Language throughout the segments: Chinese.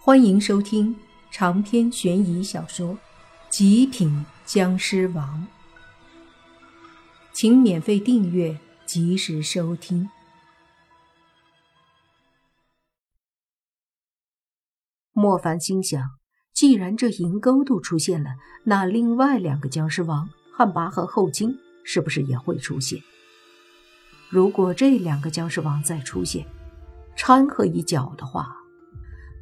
欢迎收听长篇悬疑小说《极品僵尸王》，请免费订阅，及时收听。莫凡心想，既然这银钩都出现了，那另外两个僵尸王汉魃和后金是不是也会出现？如果这两个僵尸王再出现，掺和一脚的话，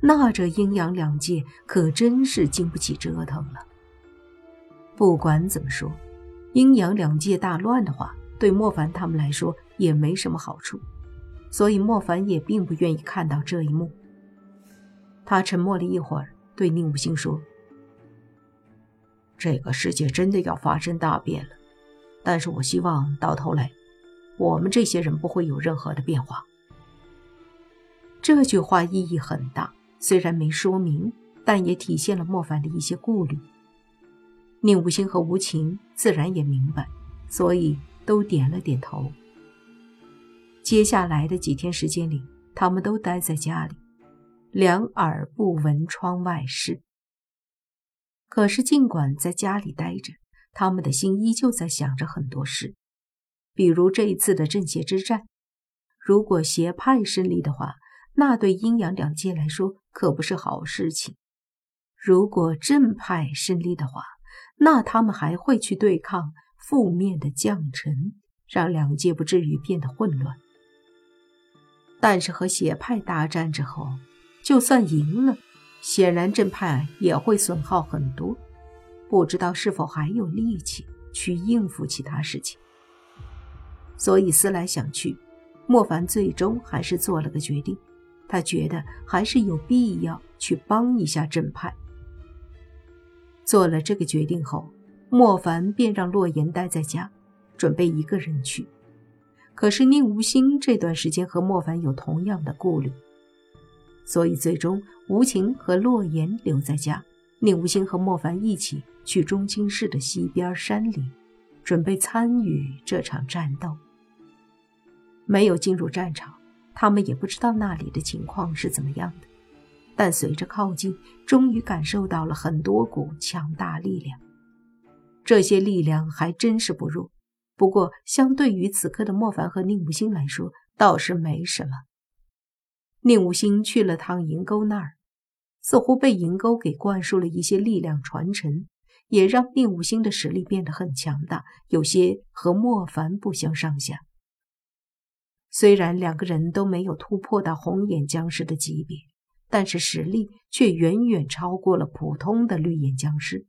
那这阴阳两界可真是经不起折腾了。不管怎么说，阴阳两界大乱的话，对莫凡他们来说也没什么好处，所以莫凡也并不愿意看到这一幕。他沉默了一会儿，对宁武星说：“这个世界真的要发生大变了，但是我希望到头来，我们这些人不会有任何的变化。”这句话意义很大。虽然没说明，但也体现了莫凡的一些顾虑。宁无心和无情自然也明白，所以都点了点头。接下来的几天时间里，他们都待在家里，两耳不闻窗外事。可是，尽管在家里待着，他们的心依旧在想着很多事，比如这一次的正邪之战，如果邪派胜利的话。那对阴阳两界来说可不是好事情。如果正派胜利的话，那他们还会去对抗负面的将臣，让两界不至于变得混乱。但是和邪派大战之后，就算赢了，显然正派也会损耗很多，不知道是否还有力气去应付其他事情。所以思来想去，莫凡最终还是做了个决定。他觉得还是有必要去帮一下正派。做了这个决定后，莫凡便让洛言待在家，准备一个人去。可是宁无心这段时间和莫凡有同样的顾虑，所以最终无情和洛言留在家，宁无心和莫凡一起去中青市的西边山里，准备参与这场战斗。没有进入战场。他们也不知道那里的情况是怎么样的，但随着靠近，终于感受到了很多股强大力量。这些力量还真是不弱，不过相对于此刻的莫凡和宁无心来说，倒是没什么。宁无心去了趟银钩那儿，似乎被银钩给灌输了一些力量传承，也让宁无心的实力变得很强大，有些和莫凡不相上下。虽然两个人都没有突破到红眼僵尸的级别，但是实力却远远超过了普通的绿眼僵尸。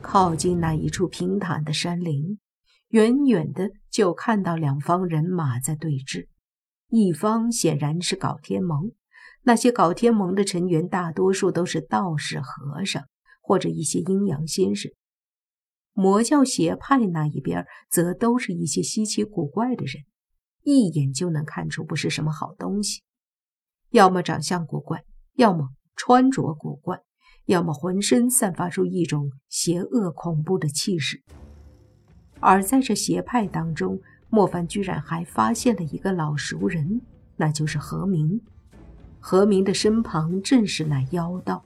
靠近那一处平坦的山林，远远的就看到两方人马在对峙。一方显然是搞天盟，那些搞天盟的成员大多数都是道士、和尚或者一些阴阳先生；魔教邪派那一边则都是一些稀奇古怪的人。一眼就能看出不是什么好东西，要么长相古怪，要么穿着古怪，要么浑身散发出一种邪恶恐怖的气势。而在这邪派当中，莫凡居然还发现了一个老熟人，那就是何明。何明的身旁正是那妖道。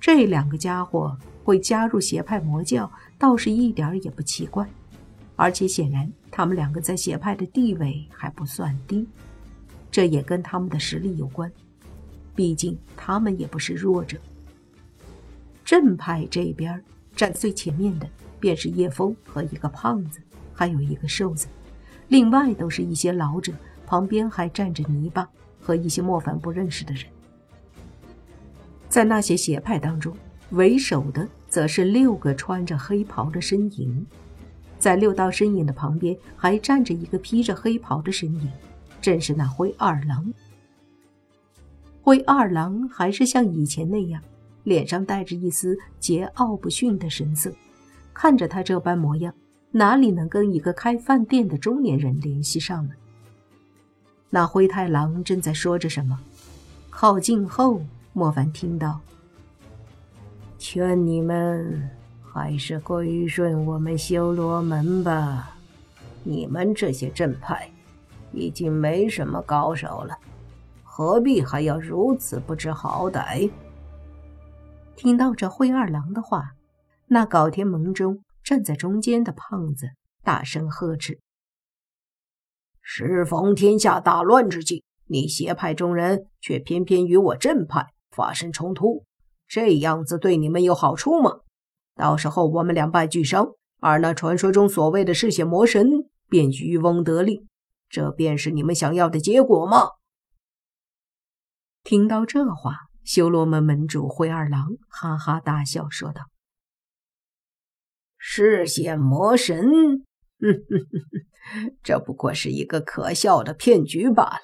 这两个家伙会加入邪派魔教，倒是一点也不奇怪。而且显然，他们两个在邪派的地位还不算低，这也跟他们的实力有关。毕竟他们也不是弱者。正派这边站最前面的便是叶枫和一个胖子，还有一个瘦子，另外都是一些老者，旁边还站着泥巴和一些莫凡不认识的人。在那些邪派当中，为首的则是六个穿着黑袍的身影。在六道身影的旁边，还站着一个披着黑袍的身影，正是那灰二郎。灰二郎还是像以前那样，脸上带着一丝桀骜不驯的神色。看着他这般模样，哪里能跟一个开饭店的中年人联系上呢？那灰太狼正在说着什么，靠近后，莫凡听到：“劝你们。”还是归顺我们修罗门吧，你们这些正派已经没什么高手了，何必还要如此不知好歹？听到这灰二郎的话，那搞天盟中站在中间的胖子大声呵斥：“适逢天下大乱之际，你邪派中人却偏偏与我正派发生冲突，这样子对你们有好处吗？到时候我们两败俱伤，而那传说中所谓的嗜血魔神便渔翁得利，这便是你们想要的结果吗？”听到这话，修罗门门主灰二郎哈哈大笑，说道：“嗜血魔神，哼哼哼哼，这不过是一个可笑的骗局罢了。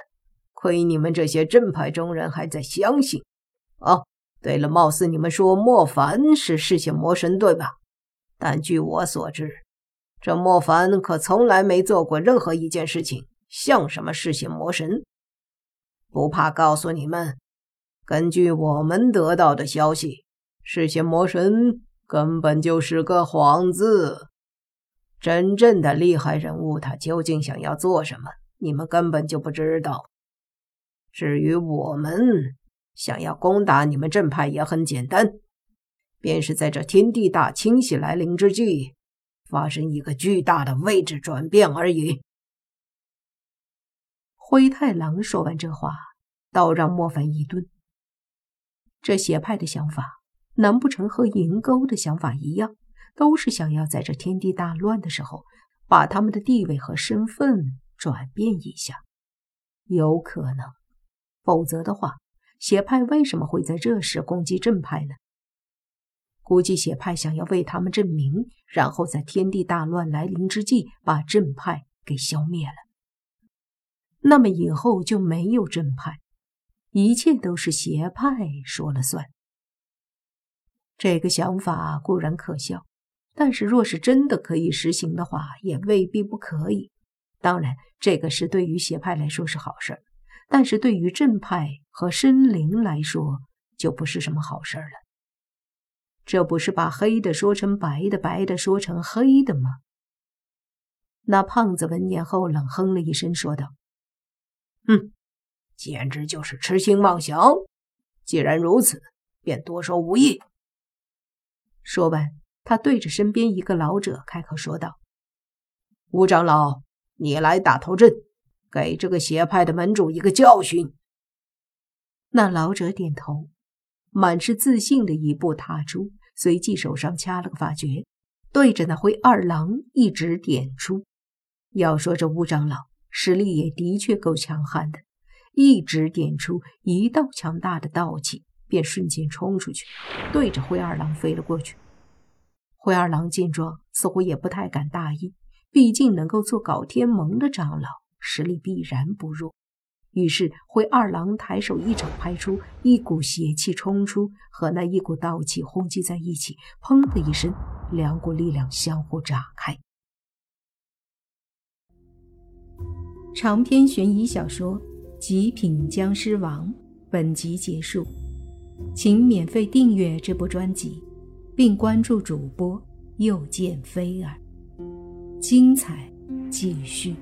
亏你们这些正派中人还在相信。哦，对了，貌似你们说莫凡是嗜血魔神，对吧？但据我所知，这莫凡可从来没做过任何一件事情像什么嗜血魔神。”不怕告诉你们，根据我们得到的消息，嗜血魔神根本就是个幌子。真正的厉害人物，他究竟想要做什么，你们根本就不知道。至于我们想要攻打你们正派，也很简单，便是在这天地大清洗来临之际，发生一个巨大的位置转变而已。灰太狼说完这话，倒让莫凡一顿。这邪派的想法，难不成和银钩的想法一样，都是想要在这天地大乱的时候，把他们的地位和身份转变一下？有可能，否则的话，邪派为什么会在这时攻击正派呢？估计邪派想要为他们证明，然后在天地大乱来临之际，把正派给消灭了。那么以后就没有正派，一切都是邪派说了算。这个想法固然可笑，但是若是真的可以实行的话，也未必不可以。当然，这个是对于邪派来说是好事儿，但是对于正派和生灵来说就不是什么好事了。这不是把黑的说成白的，白的说成黑的吗？那胖子闻言后冷哼了一声，说道。哼，简直就是痴心妄想！既然如此，便多说无益。说完，他对着身边一个老者开口说道：“吴长老，你来打头阵，给这个邪派的门主一个教训。”那老者点头，满是自信的一步踏出，随即手上掐了个法诀，对着那灰二郎一指点出。要说这乌长老。实力也的确够强悍的，一指点出一道强大的道气，便瞬间冲出去，对着灰二郎飞了过去。灰二郎见状，似乎也不太敢大意，毕竟能够做搞天盟的长老，实力必然不弱。于是灰二郎抬手一掌拍出，一股邪气冲出，和那一股道气轰击在一起，砰的一声，两股力量相互炸开。长篇悬疑小说《极品僵尸王》本集结束，请免费订阅这部专辑，并关注主播又见菲儿，精彩继续。